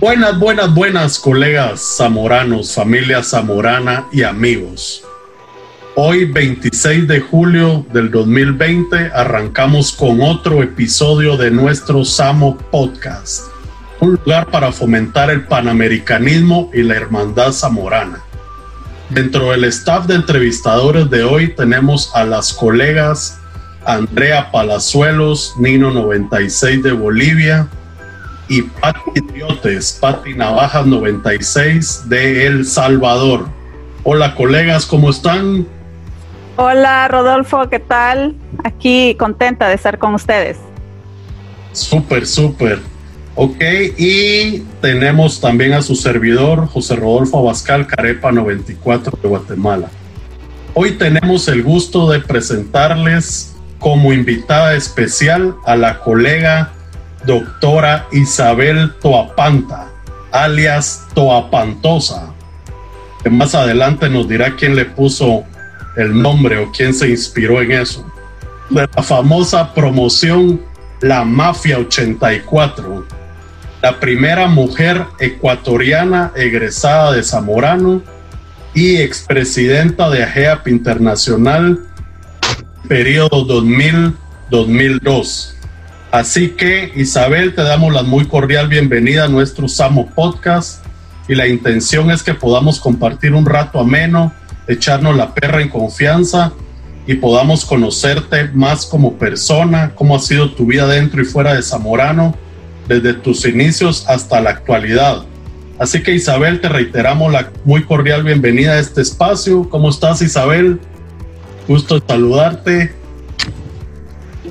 Buenas, buenas, buenas colegas zamoranos, familia zamorana y amigos. Hoy 26 de julio del 2020 arrancamos con otro episodio de nuestro Samo Podcast, un lugar para fomentar el panamericanismo y la hermandad zamorana. Dentro del staff de entrevistadores de hoy tenemos a las colegas Andrea Palazuelos, Nino 96 de Bolivia, y Pati Triotes, Pati Navajas 96 de El Salvador. Hola colegas, ¿cómo están? Hola Rodolfo, ¿qué tal? Aquí contenta de estar con ustedes. Súper, súper. Ok, y tenemos también a su servidor, José Rodolfo Abascal, Carepa 94 de Guatemala. Hoy tenemos el gusto de presentarles como invitada especial a la colega doctora Isabel Toapanta, alias Toapantosa, más adelante nos dirá quién le puso el nombre o quién se inspiró en eso. De la famosa promoción La Mafia 84, la primera mujer ecuatoriana egresada de Zamorano y expresidenta de AGEAP Internacional, periodo 2000-2002 Así que Isabel, te damos la muy cordial bienvenida a nuestro Samo Podcast y la intención es que podamos compartir un rato ameno, echarnos la perra en confianza y podamos conocerte más como persona, cómo ha sido tu vida dentro y fuera de Zamorano, desde tus inicios hasta la actualidad. Así que Isabel, te reiteramos la muy cordial bienvenida a este espacio. ¿Cómo estás Isabel? Gusto saludarte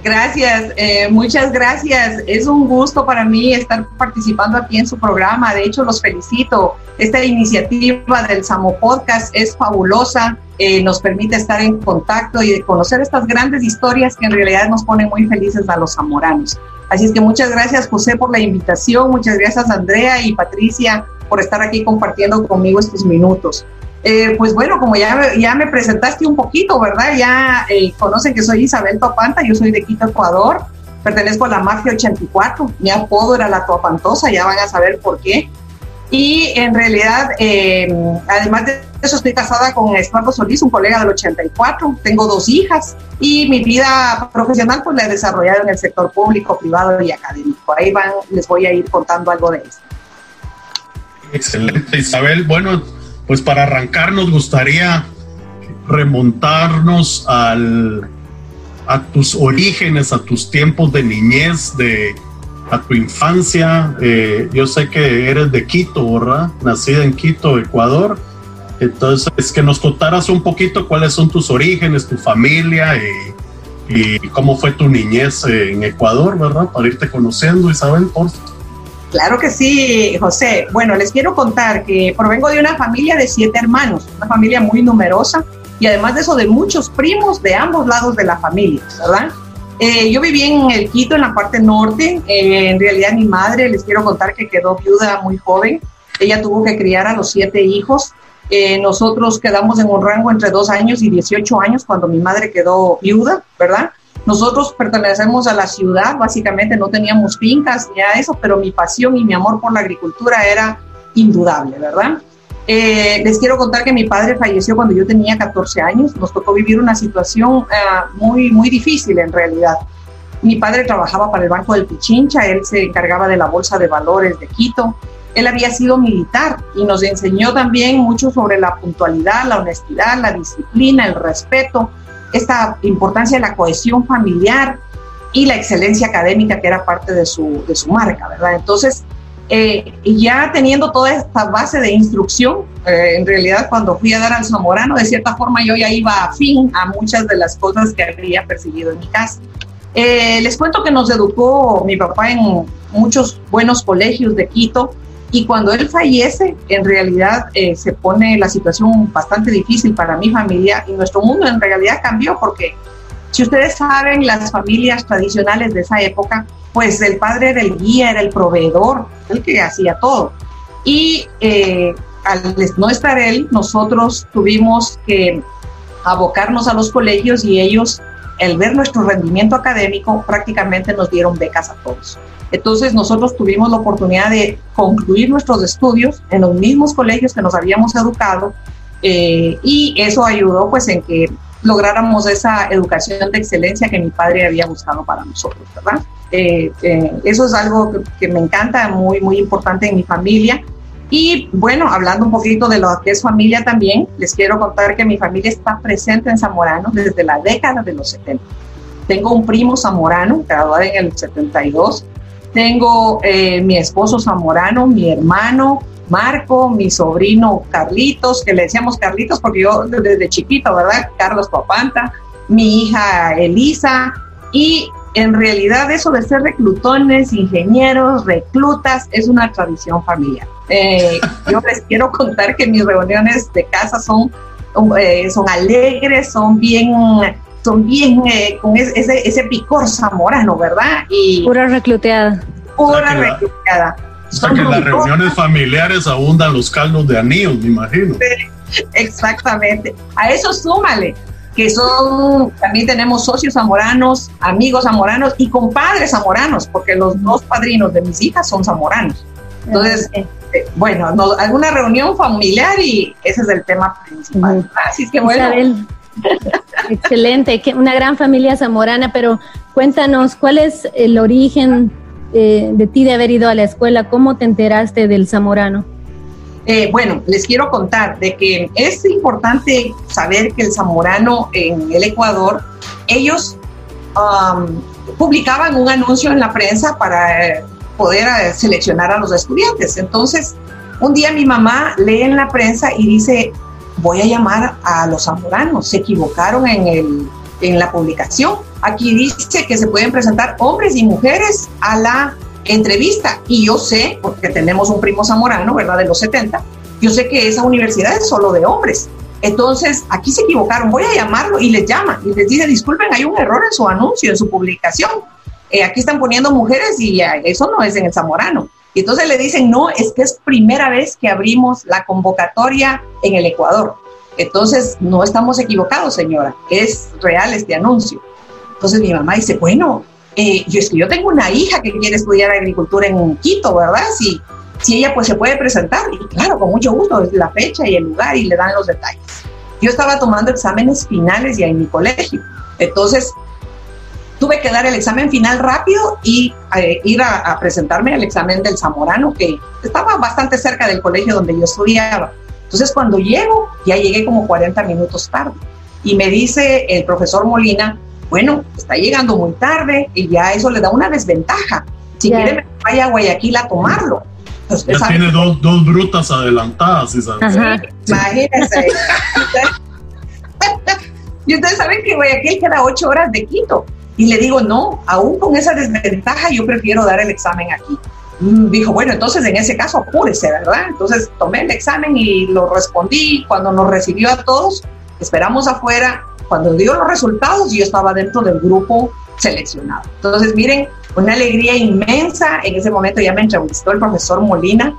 Gracias, eh, muchas gracias. Es un gusto para mí estar participando aquí en su programa. De hecho, los felicito. Esta iniciativa del Samo Podcast es fabulosa. Eh, nos permite estar en contacto y conocer estas grandes historias que en realidad nos ponen muy felices a los zamoranos. Así es que muchas gracias, José, por la invitación. Muchas gracias, Andrea y Patricia, por estar aquí compartiendo conmigo estos minutos. Eh, pues bueno, como ya, ya me presentaste un poquito, ¿verdad? Ya eh, conocen que soy Isabel Topanta, yo soy de Quito, Ecuador, pertenezco a la Mafia 84, mi apodo era la Topantosa, ya van a saber por qué. Y en realidad, eh, además de eso, estoy casada con Eduardo Solís, un colega del 84, tengo dos hijas y mi vida profesional pues la he desarrollado en el sector público, privado y académico. Ahí van, les voy a ir contando algo de eso. Excelente, Isabel. Bueno, pues para arrancar nos gustaría remontarnos al, a tus orígenes, a tus tiempos de niñez, de, a tu infancia. Eh, yo sé que eres de Quito, ¿verdad? Nacida en Quito, Ecuador. Entonces, que nos contaras un poquito cuáles son tus orígenes, tu familia y, y cómo fue tu niñez en Ecuador, ¿verdad? Para irte conociendo, Isabel, por favor. Claro que sí, José. Bueno, les quiero contar que provengo de una familia de siete hermanos, una familia muy numerosa y además de eso de muchos primos de ambos lados de la familia, ¿verdad? Eh, yo viví en el Quito, en la parte norte. Eh, en realidad mi madre, les quiero contar que quedó viuda muy joven. Ella tuvo que criar a los siete hijos. Eh, nosotros quedamos en un rango entre dos años y 18 años cuando mi madre quedó viuda, ¿verdad? Nosotros pertenecemos a la ciudad, básicamente no teníamos fincas ni a eso, pero mi pasión y mi amor por la agricultura era indudable, ¿verdad? Eh, les quiero contar que mi padre falleció cuando yo tenía 14 años. Nos tocó vivir una situación eh, muy, muy difícil en realidad. Mi padre trabajaba para el Banco del Pichincha, él se encargaba de la Bolsa de Valores de Quito. Él había sido militar y nos enseñó también mucho sobre la puntualidad, la honestidad, la disciplina, el respeto, esta importancia de la cohesión familiar y la excelencia académica que era parte de su, de su marca, ¿verdad? Entonces, eh, ya teniendo toda esta base de instrucción, eh, en realidad cuando fui a dar al Zamorano, de cierta forma yo ya iba a fin a muchas de las cosas que había percibido en mi casa. Eh, les cuento que nos educó mi papá en muchos buenos colegios de Quito, y cuando él fallece, en realidad eh, se pone la situación bastante difícil para mi familia y nuestro mundo en realidad cambió porque si ustedes saben, las familias tradicionales de esa época, pues el padre era el guía, era el proveedor, el que hacía todo. Y eh, al no estar él, nosotros tuvimos que abocarnos a los colegios y ellos al ver nuestro rendimiento académico, prácticamente nos dieron becas a todos. Entonces nosotros tuvimos la oportunidad de concluir nuestros estudios en los mismos colegios que nos habíamos educado eh, y eso ayudó pues en que lográramos esa educación de excelencia que mi padre había buscado para nosotros, ¿verdad? Eh, eh, eso es algo que, me encanta, muy, muy importante en mi familia. Y bueno, hablando un poquito de lo que es familia también, les quiero contar que mi familia está presente en Zamorano desde la década de los 70. Tengo un primo zamorano, graduado en el 72. Tengo eh, mi esposo zamorano, mi hermano Marco, mi sobrino Carlitos, que le decíamos Carlitos porque yo desde chiquito, ¿verdad? Carlos Papanta, mi hija Elisa, y en realidad eso de ser reclutones, ingenieros, reclutas, es una tradición familiar. Eh, yo les quiero contar que mis reuniones de casa son, eh, son alegres, son bien, son bien eh, con ese, ese picor zamorano, ¿verdad? Y pura recluteada. Pura recluteada. O sea que en las reuniones familiares abundan los caldos de anillos, me imagino. exactamente. A eso súmale que son, también tenemos socios zamoranos, amigos zamoranos y compadres zamoranos, porque los dos padrinos de mis hijas son zamoranos. Entonces, eh, bueno, alguna reunión familiar y ese es el tema principal. Así es que bueno. Excelente, que una gran familia zamorana, pero cuéntanos, ¿cuál es el origen eh, de ti de haber ido a la escuela? ¿Cómo te enteraste del zamorano? Eh, bueno, les quiero contar de que es importante saber que el zamorano en el Ecuador, ellos um, publicaban un anuncio en la prensa para poder eh, seleccionar a los estudiantes. Entonces, un día mi mamá lee en la prensa y dice, voy a llamar a los zamoranos, se equivocaron en, el, en la publicación. Aquí dice que se pueden presentar hombres y mujeres a la entrevista. Y yo sé, porque tenemos un primo zamorano, ¿verdad? De los 70, yo sé que esa universidad es solo de hombres. Entonces, aquí se equivocaron, voy a llamarlo y les llama y les dice, disculpen, hay un error en su anuncio, en su publicación. Eh, aquí están poniendo mujeres y eso no es en el zamorano. Y entonces le dicen, no, es que es primera vez que abrimos la convocatoria en el Ecuador. Entonces, no estamos equivocados, señora, es real este anuncio. Entonces mi mamá dice, bueno, eh, yo es que yo tengo una hija que quiere estudiar agricultura en Quito, ¿verdad? Si, si ella pues se puede presentar, y claro, con mucho gusto, la fecha y el lugar y le dan los detalles. Yo estaba tomando exámenes finales ya en mi colegio, entonces tuve que dar el examen final rápido y eh, ir a, a, presentarme al examen del Zamorano, que estaba bastante cerca del colegio donde yo estudiaba. Entonces cuando llego, ya llegué como 40 minutos tarde, y me dice el profesor Molina, bueno, está llegando muy tarde y ya eso le da una desventaja. Si quiere, vaya a Guayaquil a tomarlo. ya tiene dos, dos, brutas adelantadas, ¿sí sabes? Imagínense. y ustedes saben que Guayaquil queda ocho horas de Quito. Y le digo, no, aún con esa desventaja, yo prefiero dar el examen aquí. Mm, dijo, bueno, entonces en ese caso apúrese, ¿verdad? Entonces tomé el examen y lo respondí. Cuando nos recibió a todos, esperamos afuera cuando dio los resultados, yo estaba dentro del grupo seleccionado. Entonces, miren, una alegría inmensa. En ese momento ya me entrevistó el profesor Molina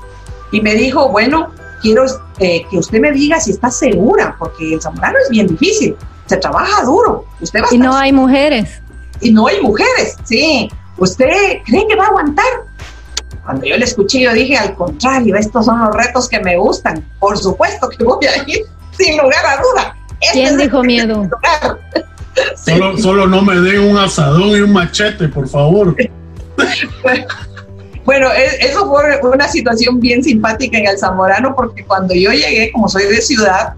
y me dijo, bueno, quiero eh, que usted me diga si está segura, porque el zamorano es bien difícil, se trabaja duro. Usted va y no hay mujeres. Y no hay mujeres, sí. ¿Usted cree que va a aguantar? Cuando yo le escuché, yo dije, al contrario, estos son los retos que me gustan. Por supuesto que voy a ir, sin lugar a duda. ¿Quién este dijo miedo? Solo, solo no me den un asadón y un machete, por favor. Bueno, e, eso fue una situación bien simpática en el Zamorano, porque cuando yo llegué, como soy de ciudad,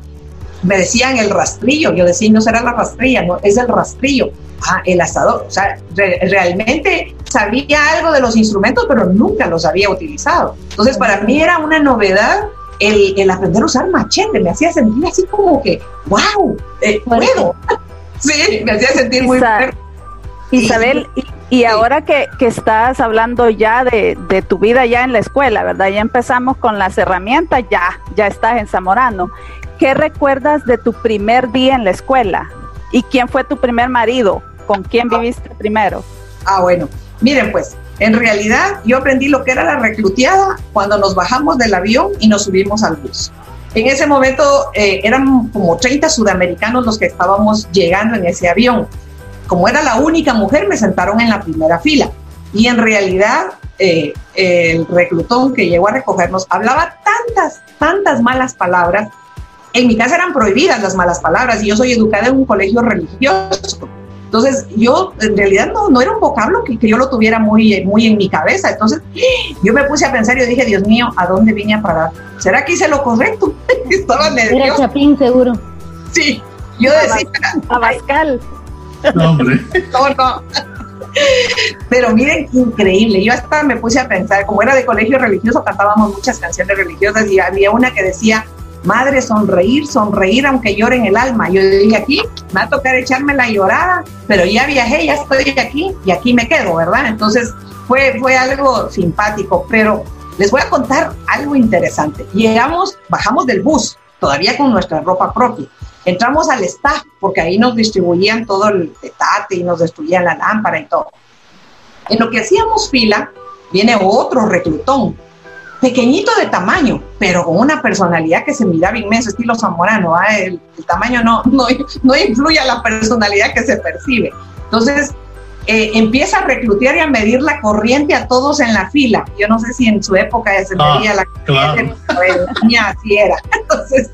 me decían el rastrillo. Yo decía, no será la rastrilla, no, es el rastrillo. Ah, el asador. O sea, realmente sabía algo de los instrumentos, pero nunca los había utilizado. Entonces, para mí era una novedad el, aprender a usar machete me hacía sentir así como que, wow, eh, puedo. sí, me hacía sentir muy fuerte. Isabel, y, ahora que, estás hablando ya de, tu vida ya en la escuela, ¿verdad? Ya empezamos con las herramientas, ya, ya estás en Zamorano. ¿Qué recuerdas de tu primer día en la escuela? ¿Y quién fue tu primer marido? ¿Con quién ah. viviste primero? Ah, bueno, miren pues, en realidad, yo aprendí lo que era la recluteada cuando nos bajamos del avión y nos subimos al bus. En ese momento eh, eran como 30 sudamericanos los que estábamos llegando en ese avión. como era la única mujer, me sentaron en la primera fila. Y en realidad eh, el reclutón que llegó a recogernos hablaba tantas, tantas malas palabras. En mi casa eran prohibidas las malas palabras y yo soy educada en un colegio religioso. Entonces, yo en realidad no, no era un vocablo que, que, yo lo tuviera muy, muy en mi cabeza. Entonces, yo me puse a pensar y yo dije, Dios mío, ¿a dónde vine a parar? ¿Será que hice lo correcto? Estaba nerviosa. Era Chapín, seguro. Sí, yo decía. Abascal. No, hombre. No, no. Pero miren, increíble. Yo hasta me puse a pensar, como era de colegio religioso, cantábamos muchas canciones religiosas y había una que decía, madre, sonreír, sonreír aunque llore en el alma. Yo dije, aquí me va a tocar echarme la llorada, pero ya viajé, ya estoy aquí y aquí me quedo, ¿verdad? Entonces fue, fue algo simpático, pero les voy a contar algo interesante. Llegamos, bajamos del bus, todavía con nuestra ropa propia. Entramos al staff, porque ahí nos distribuían todo el petate y nos destruían la lámpara y todo. En lo que hacíamos fila, viene otro reclutón pequeñito de tamaño, pero con una personalidad que se miraba inmenso, estilo zamorano. ¿ah? El, tamaño no, no, no, influye a la personalidad que se percibe. Entonces, eh, empieza a reclutar y a medir la corriente a todos en la fila. Yo no sé si en su época se ah, medía la corriente, claro. así era. Entonces,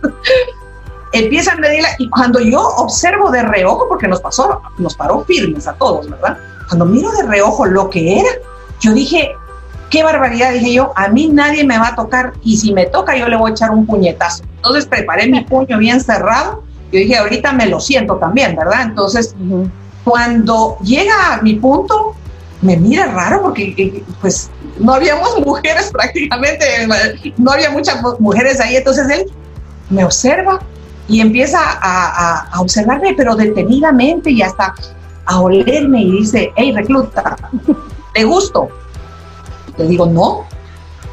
empieza a medirla y cuando yo observo de reojo, porque nos pasó, nos paró firmes a todos, ¿verdad? Cuando miro de reojo lo que era, yo dije, qué barbaridad, dije yo, a mí nadie me va a tocar y si me toca yo le voy a echar un puñetazo. Entonces preparé mi puño bien cerrado, yo dije, ahorita me lo siento también, ¿verdad? Entonces, cuando llega a mi punto, me mira raro porque eh, pues no habíamos mujeres prácticamente, no había muchas mujeres ahí, entonces él me observa y empieza a, a observarme, pero detenidamente y hasta a olerme y dice, hey, recluta, te gusto. Le digo, no,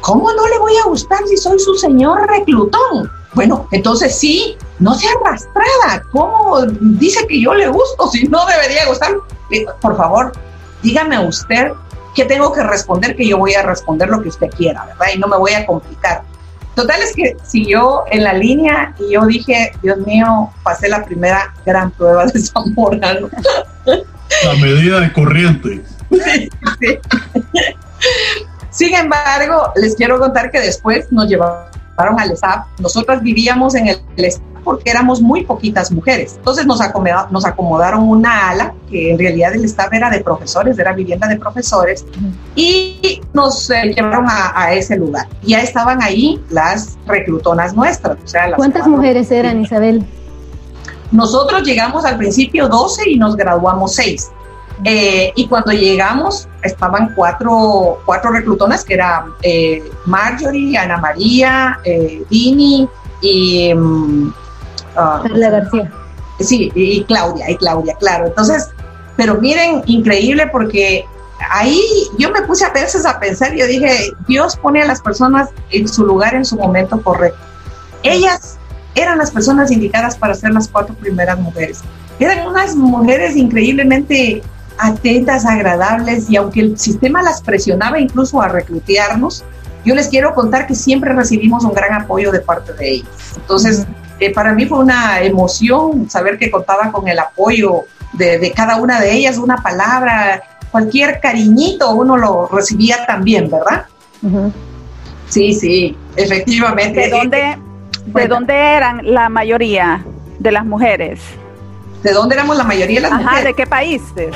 ¿cómo no le voy a gustar si soy su señor reclutón? Bueno, entonces sí, no sea arrastrada. ¿Cómo dice que yo le gusto si no debería gustar? Por favor, dígame usted qué tengo que responder, que yo voy a responder lo que usted quiera, ¿verdad? Y no me voy a complicar. Total es que siguió en la línea y yo dije, Dios mío, pasé la primera gran prueba de Zamorano. La medida de corriente. Sí, sí. Sin embargo, les quiero contar que después nos llevaron al staff. Nosotras vivíamos en el staff porque éramos muy poquitas mujeres. Entonces nos, acomodaron, nos acomodaron una ala, que en realidad el staff era de profesores, era vivienda de profesores, y nos eh, llevaron a, ese lugar. Ya estaban ahí las reclutonas nuestras. O sea, ¿Cuántas mujeres eran, Isabel? Nosotros llegamos al principio 12 y nos graduamos 6. Eh, y cuando llegamos, estaban cuatro, cuatro reclutonas, que eran eh, Marjorie, Ana María, eh, Dini y... Um, García. Sí, y Claudia, y Claudia, claro. Entonces, pero miren, increíble porque ahí yo me puse a veces a pensar, yo dije, Dios pone a las personas en su lugar en su momento correcto. Ellas eran las personas indicadas para ser las cuatro primeras mujeres. Eran unas mujeres increíblemente atentas, agradables y aunque el sistema las presionaba incluso a reclutearnos, yo les quiero contar que siempre recibimos un gran apoyo de parte de ellos. Entonces, eh, para mí fue una emoción saber que contaba con el apoyo de, cada una de ellas, una palabra, cualquier cariñito uno lo recibía también, ¿verdad? Sí, sí, efectivamente. ¿De dónde, ¿De dónde eran la mayoría de las mujeres? ¿De dónde éramos la mayoría de las Ajá, mujeres? ¿de qué países?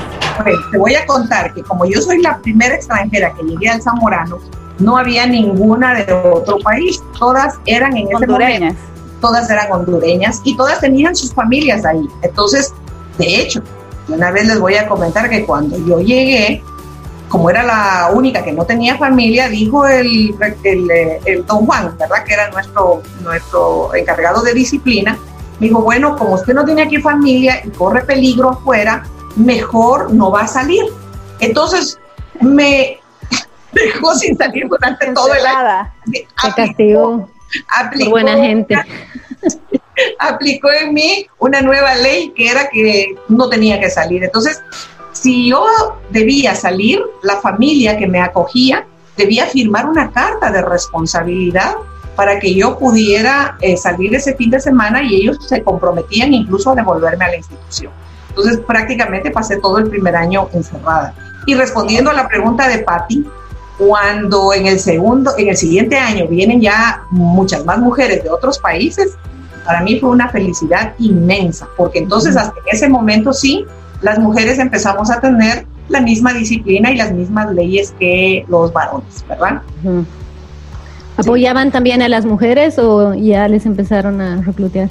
te voy a contar que como yo soy la primera extranjera que llegué al Zamorano, no había ninguna de otro país. Todas eran en ese momento. Todas eran hondureñas y todas tenían sus familias ahí. Entonces, de hecho, una vez les voy a comentar que cuando yo llegué, como era la única que no tenía familia, dijo el, el, el, don Juan, ¿verdad? Que era nuestro, nuestro encargado de disciplina, dijo, bueno, como usted no tiene aquí familia y corre peligro afuera, mejor no va a salir. Entonces me dejó sin salir durante todo el año. Aplicó, aplicó, buena gente. aplicó en mí una nueva ley que era que no tenía que salir. Entonces, si yo debía salir, la familia que me acogía debía firmar una carta de responsabilidad para que yo pudiera eh, salir ese fin de semana y ellos se comprometían incluso a devolverme a la institución. Entonces prácticamente pasé todo el primer año encerrada. Y respondiendo a la pregunta de Patti, cuando en el segundo, en el siguiente año vienen ya muchas más mujeres de otros países, para mí fue una felicidad inmensa, porque entonces hasta en ese momento sí, las mujeres empezamos a tener la misma disciplina y las mismas leyes que los varones, ¿verdad? ¿Apoyaban también a las mujeres o ya les empezaron a reclutar?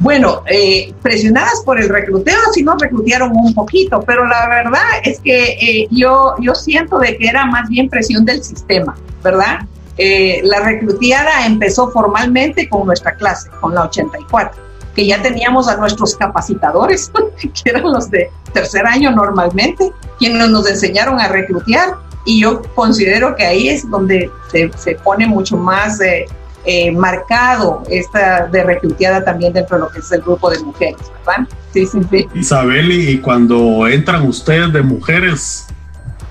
Bueno, eh, presionadas por el recluteo, sí nos reclutearon un poquito, pero la verdad es que eh, yo, yo siento de que era más bien presión del sistema, ¿verdad? Eh, la recluteada empezó formalmente con nuestra clase, con la 84, que ya teníamos a nuestros capacitadores, que eran los de tercer año normalmente, quienes nos enseñaron a reclutear, y yo considero que ahí es donde se, se pone mucho más eh, marcado esta de también dentro de lo que es el grupo de mujeres, ¿verdad? Sí, sí, sí. Isabel, y cuando entran ustedes de mujeres,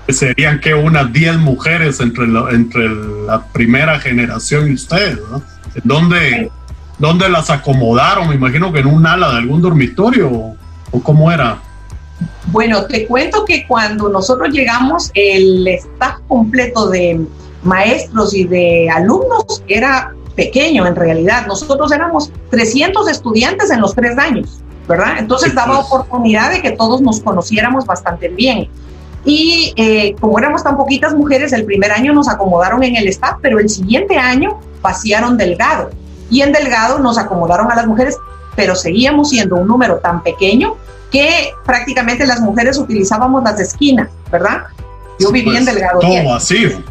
serían que unas 10 mujeres entre, entre la primera generación y ustedes, ¿no? ¿Dónde, ¿Dónde las acomodaron? Me imagino que en un ala de algún dormitorio, ¿o, o cómo era? Bueno, te cuento que cuando nosotros llegamos, el staff completo de maestros y de alumnos era pequeño en realidad. Nosotros éramos 300 estudiantes en los tres años, ¿verdad? Entonces daba pues. oportunidad de que todos nos conociéramos bastante bien. Y eh, como éramos tan poquitas mujeres, el primer año nos acomodaron en el staff, pero el siguiente año vaciaron Delgado. Y en Delgado nos acomodaron a las mujeres, pero seguíamos siendo un número tan pequeño que prácticamente las mujeres utilizábamos las esquinas, ¿verdad? Yo vivía en pues, Delgado. Todo vacío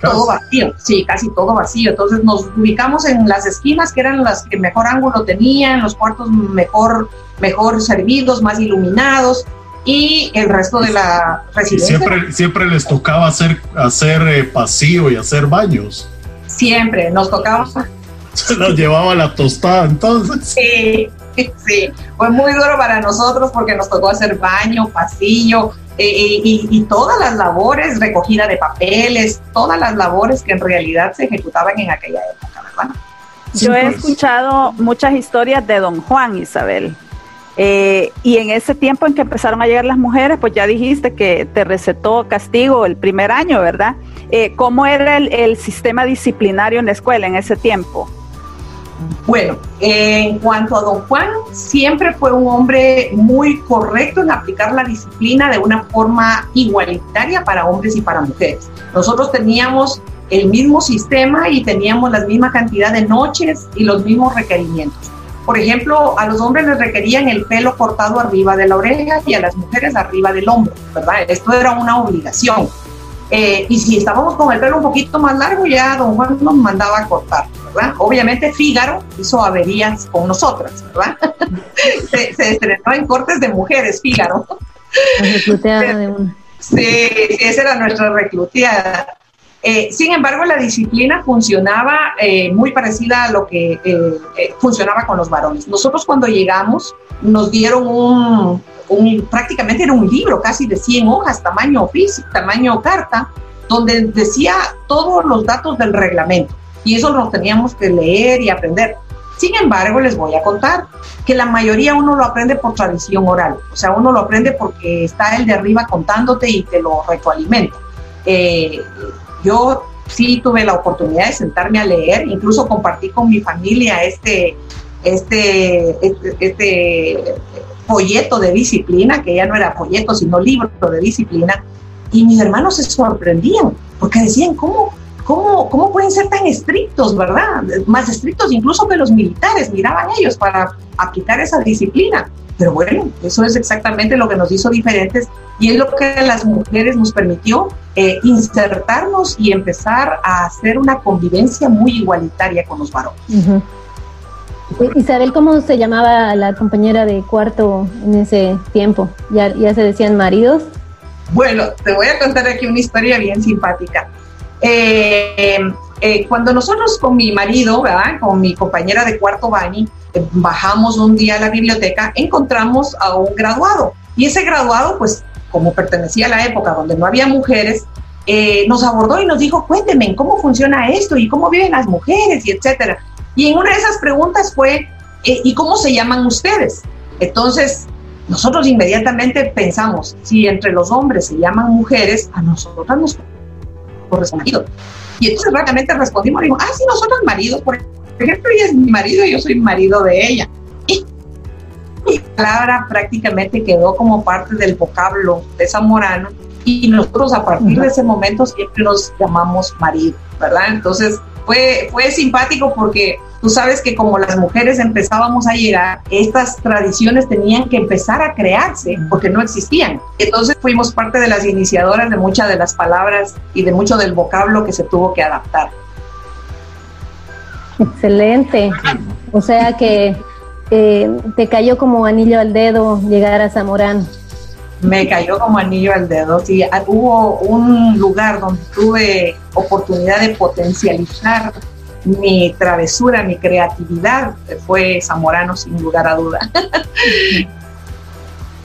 todo vacío, sí, casi todo vacío. Entonces nos ubicamos en las esquinas que eran las que mejor ángulo tenían, los cuartos mejor, mejor servidos, más iluminados y el resto de la residencia. Siempre, siempre les tocaba hacer, hacer eh, pasillo y hacer baños. Siempre, nos tocaba. Se las llevaba la tostada entonces. Sí, sí, fue muy duro para nosotros porque nos tocó hacer baño, pasillo, eh, y, todas las labores, recogida de papeles, todas las labores que en realidad se ejecutaban en aquella época, ¿verdad? Yo he escuchado muchas historias de don Juan Isabel. Eh, y en ese tiempo en que empezaron a llegar las mujeres, pues ya dijiste que te recetó castigo el primer año, ¿verdad? Eh, ¿Cómo era el sistema disciplinario en la escuela en ese tiempo? Bueno, en cuanto a don Juan, siempre fue un hombre muy correcto en aplicar la disciplina de una forma igualitaria para hombres y para mujeres. Nosotros teníamos el mismo sistema y teníamos la misma cantidad de noches y los mismos requerimientos. Por ejemplo, a los hombres les requerían el pelo cortado arriba de la oreja y a las mujeres arriba del hombro, ¿verdad? Esto era una obligación. Eh, y si estábamos con el pelo un poquito más largo, ya don Juan nos mandaba a cortar. Obviamente Fígaro hizo averías con nosotras, ¿verdad? se, estrenó en cortes de mujeres, Fígaro. Sí, esa era nuestra recluteada. Eh, sin embargo, la disciplina funcionaba eh, muy parecida a lo que eh, funcionaba con los varones. Nosotros cuando llegamos nos dieron un, un, prácticamente era un libro casi de 100 hojas, tamaño físico, tamaño carta, donde decía todos los datos del reglamento y eso lo teníamos que leer y aprender. Sin embargo, les voy a contar que la mayoría uno lo aprende por tradición oral, o sea, uno lo aprende porque está el de arriba contándote y te lo retroalimenta. Eh, yo sí tuve la oportunidad de sentarme a leer, incluso compartí con mi familia este, este, este, este folleto de disciplina, que ya no era folleto, sino libro de disciplina, y mis hermanos se sorprendían, porque decían, ¿cómo? ¿Cómo, ¿Cómo pueden ser tan estrictos, verdad? Más estrictos incluso que los militares, miraban ellos para aplicar esa disciplina. Pero bueno, eso es exactamente lo que nos hizo diferentes y es lo que las mujeres nos permitió eh, insertarnos y empezar a hacer una convivencia muy igualitaria con los varones. Isabel, ¿cómo se llamaba la compañera de cuarto en ese tiempo? ¿Ya, ¿Ya se decían maridos? Bueno, te voy a contar aquí una historia bien simpática. Eh, eh, cuando nosotros con mi marido, con mi compañera de cuarto Bani, eh, bajamos un día a la biblioteca, encontramos a un graduado. Y ese graduado, pues como pertenecía a la época donde no había mujeres, nos abordó y nos dijo, cuéntenme cómo funciona esto y cómo viven las mujeres y etcétera. Y en una de esas preguntas fue, ¿y cómo se llaman ustedes? Entonces, nosotros inmediatamente pensamos, si entre los hombres se llaman mujeres, a nosotras nos corresponde marido. Y entonces rápidamente respondimos, digo, ah, sí, nosotros maridos, por ejemplo, ella es mi marido y yo soy marido de ella. Y mi palabra prácticamente quedó como parte del vocablo de Zamorano y nosotros a partir de ese momento siempre nos llamamos marido, ¿verdad? Entonces fue, fue simpático porque tú sabes que como las mujeres empezábamos a llegar, estas tradiciones tenían que empezar a crearse porque no existían. Entonces fuimos parte de las iniciadoras de muchas de las palabras y de mucho del vocablo que se tuvo que adaptar. Excelente. O sea que eh, te cayó como anillo al dedo llegar a Zamorano me cayó como anillo al dedo. Sí, ah, hubo un lugar donde tuve oportunidad de potencializar mi travesura, mi creatividad, fue Zamorano sin lugar a duda.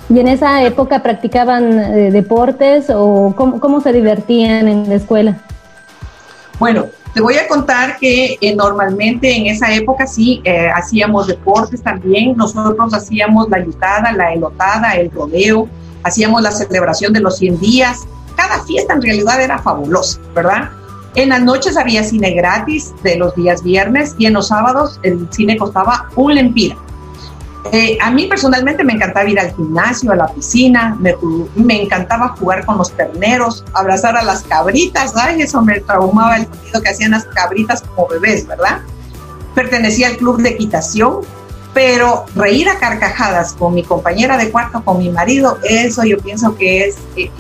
¿Y en esa época practicaban eh, deportes o cómo, se divertían en la escuela? Bueno, te voy a contar que eh, normalmente en esa época sí eh, hacíamos deportes también. Nosotros hacíamos la yutada, la elotada, el rodeo, hacíamos la celebración de los 100 días. Cada fiesta en realidad era fabulosa, ¿verdad? En las noches había cine gratis de los días viernes y en los sábados el cine costaba un lempira. Eh, a mí personalmente me encantaba ir al gimnasio, a la piscina, me, me, encantaba jugar con los terneros, abrazar a las cabritas, ay, eso me traumaba el sonido que hacían las cabritas como bebés, ¿verdad? Pertenecía al club de equitación, pero reír a carcajadas con mi compañera de cuarto, con mi marido, eso yo pienso que es eh,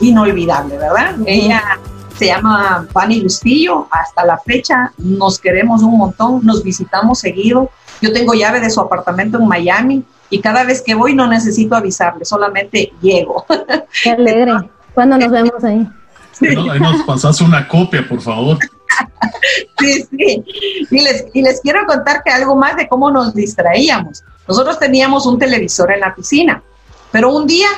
inolvidable, ¿verdad? Ella se llama Fanny Bustillo, hasta la fecha nos queremos un montón, nos visitamos seguido. Yo tengo llave de su apartamento en Miami y cada vez que voy no necesito avisarle, solamente llego. Qué alegre. ¿Cuándo nos vemos ahí? ahí nos pasas una copia, por favor. Sí, sí. Y les, y les quiero contar que algo más de cómo nos distraíamos. Nosotros teníamos un televisor en la piscina, pero un día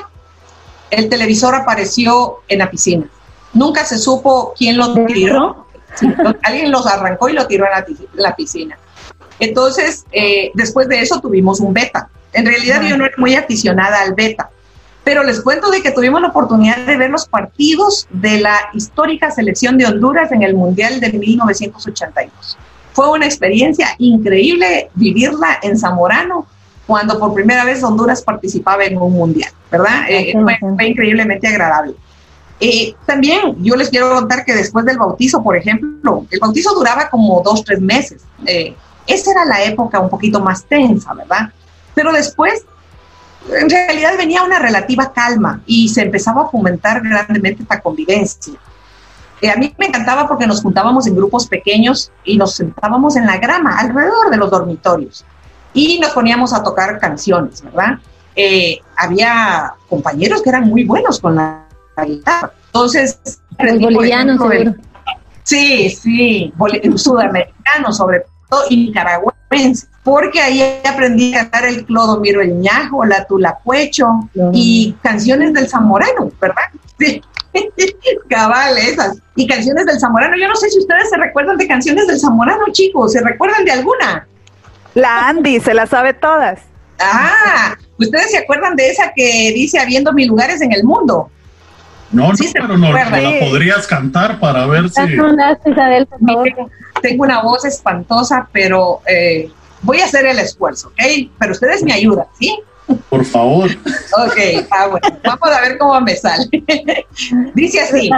el televisor apareció en la piscina. Nunca se supo quién lo tiró. alguien los arrancó y lo tiró en la, piscina. Entonces, eh, después de eso tuvimos un beta. En realidad yo no era muy aficionada al beta, pero les cuento de que tuvimos la oportunidad de ver los partidos de la histórica selección de Honduras en el Mundial de 1982. Fue una experiencia increíble vivirla en Zamorano cuando por primera vez Honduras participaba en un mundial, ¿verdad? Eh, fue, increíblemente agradable. Eh, también yo les quiero contar que después del bautizo, por ejemplo, el bautizo duraba como dos, tres meses. Eh, esa era la época un poquito más tensa, ¿verdad? Pero después en realidad venía una relativa calma y se empezaba a fomentar grandemente esta convivencia. Eh, a mí me encantaba porque nos juntábamos en grupos pequeños y nos sentábamos en la grama alrededor de los dormitorios y nos poníamos a tocar canciones, ¿verdad? Eh, había compañeros que eran muy buenos con la, guitarra. Entonces, bolivianos, Sí, sí, sudamericanos sobre todo y nicaragüenses porque ahí aprendí a cantar el Clodomiro el Ñajo, la Tulacuecho y canciones del Zamorano, ¿verdad? Sí. Cabal, esas. Y canciones del Zamorano. Yo no sé si ustedes se recuerdan de canciones del Zamorano, chicos. ¿Se recuerdan de alguna? La Andy, se la sabe todas. Ah, ¿ustedes se acuerdan de esa que dice habiendo mil lugares en el mundo? No, no, pero no, la podrías cantar para ver si. Tengo una voz espantosa, pero eh, voy a hacer el esfuerzo, ¿ok? Pero ustedes me ayudan, ¿sí? Por favor. Ok, ah, bueno, vamos a ver cómo me sale. Dice así.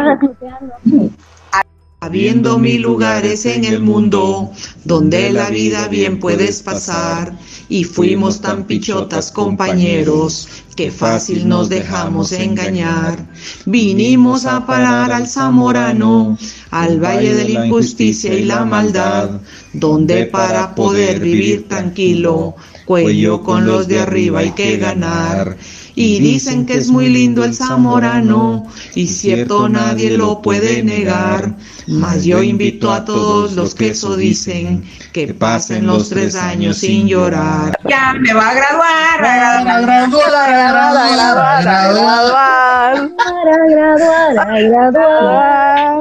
Habiendo mil lugares en el mundo donde la vida bien puedes pasar, y fuimos tan pichotas compañeros que fácil nos dejamos engañar. Vinimos a parar al Zamorano, al valle de la injusticia y la maldad, donde para poder vivir tranquilo, cuello con los de arriba hay que ganar. Y dicen que es muy lindo el zamorano, y cierto nadie lo puede negar. Mas yo invito a todos los que eso dicen, que pasen los tres años sin llorar. Ya me va a graduar, a graduar, a graduar, a graduar, a graduar, a graduar.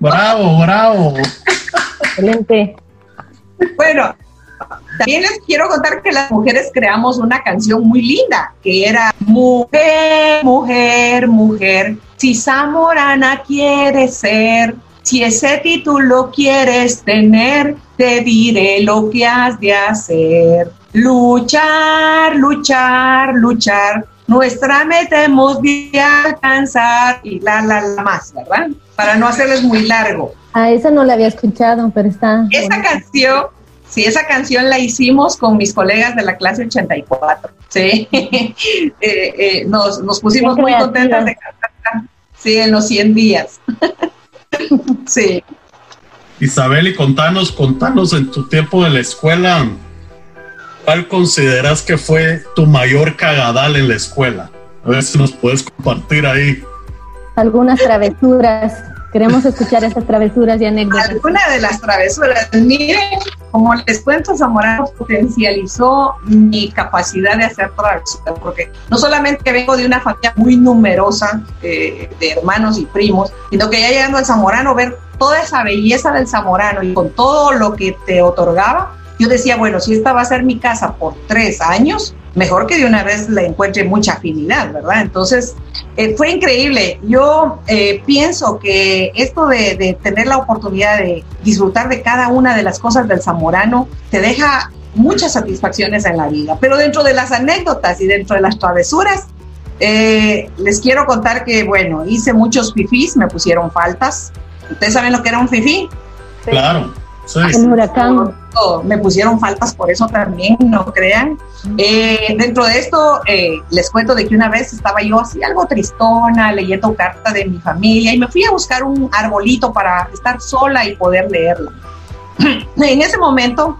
Bravo, bravo. Excelente. Bueno, También les quiero contar que las mujeres creamos una canción muy linda, que era Mujer, mujer, mujer, si Zamorana quiere ser, si ese título quieres tener, te diré lo que has de hacer. Luchar, luchar, luchar. Nuestra meta hemos de alcanzar y la, la, la más, ¿verdad? Para no hacerles muy largo. A esa no la había escuchado, pero está. Esa canción, sí, esa canción la hicimos con mis colegas de la clase 84. Sí, eh, eh, nos, nos pusimos muy contentas de cantar. Sí, en los 100 días. sí. Isabel, y contanos, contanos en tu tiempo de la escuela, ¿cuál consideras que fue tu mayor cagadal en la escuela? A ver si nos puedes compartir ahí. Algunas travesuras. Queremos escuchar esas travesuras y anécdotas. Alguna de las travesuras. Miren, como les cuento, Zamorano potencializó mi capacidad de hacer travesuras, porque no solamente vengo de una familia muy numerosa eh, de hermanos y primos, sino que ya llegando al Zamorano, ver toda esa belleza del Zamorano y con todo lo que te otorgaba, yo decía, bueno, si esta va a ser mi casa por tres años, mejor que de una vez le encuentre mucha afinidad, ¿verdad? Entonces, eh, fue increíble. Yo eh, pienso que esto de, tener la oportunidad de disfrutar de cada una de las cosas del zamorano te deja muchas satisfacciones en la vida. Pero dentro de las anécdotas y dentro de las travesuras, eh, les quiero contar que, bueno, hice muchos fifís, me pusieron faltas. ¿Ustedes saben lo que era un fifí? Claro. Sí. El huracán. Me pusieron faltas por eso también, no crean. Eh, dentro de esto, eh, les cuento de que una vez estaba yo así algo tristona, leyendo carta de mi familia y me fui a buscar un arbolito para estar sola y poder leerla. en ese momento